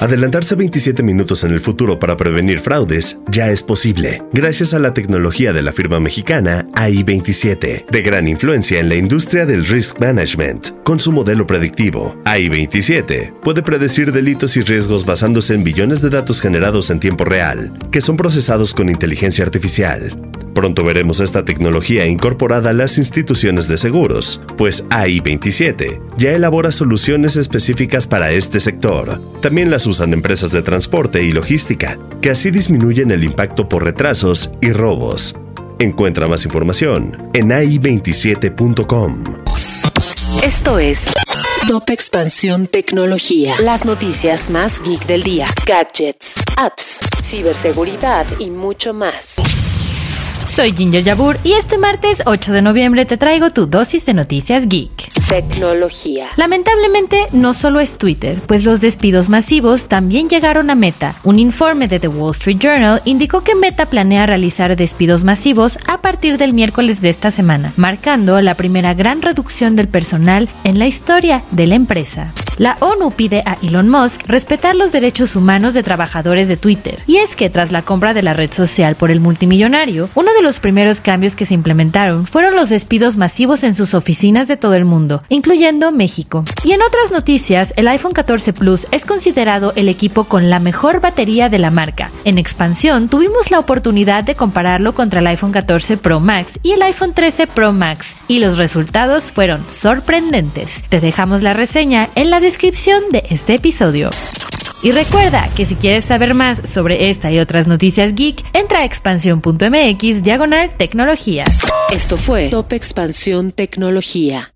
Adelantarse 27 minutos en el futuro para prevenir fraudes ya es posible, gracias a la tecnología de la firma mexicana AI27, de gran influencia en la industria del risk management. Con su modelo predictivo, AI27 puede predecir delitos y riesgos basándose en billones de datos generados en tiempo real, que son procesados con inteligencia artificial. Pronto veremos esta tecnología incorporada a las instituciones de seguros, pues AI27 ya elabora soluciones específicas para este sector. También las usan empresas de transporte y logística, que así disminuyen el impacto por retrasos y robos. Encuentra más información en ai27.com. Esto es Top Expansión Tecnología. Las noticias más geek del día. Gadgets, apps, ciberseguridad y mucho más. Soy Ginger Yabur y este martes 8 de noviembre te traigo tu dosis de noticias geek. Tecnología. Lamentablemente, no solo es Twitter, pues los despidos masivos también llegaron a Meta. Un informe de The Wall Street Journal indicó que Meta planea realizar despidos masivos a partir del miércoles de esta semana, marcando la primera gran reducción del personal en la historia de la empresa. La ONU pide a Elon Musk respetar los derechos humanos de trabajadores de Twitter. Y es que tras la compra de la red social por el multimillonario, uno de los primeros cambios que se implementaron fueron los despidos masivos en sus oficinas de todo el mundo, incluyendo México. Y en otras noticias, el iPhone 14 Plus es considerado el equipo con la mejor batería de la marca. En expansión, tuvimos la oportunidad de compararlo contra el iPhone 14 Pro Max y el iPhone 13 Pro Max, y los resultados fueron sorprendentes. Te dejamos la reseña en la descripción de este episodio. Y recuerda que si quieres saber más sobre esta y otras noticias geek, entra a expansión.mx diagonal tecnología. Esto fue Top Expansión Tecnología.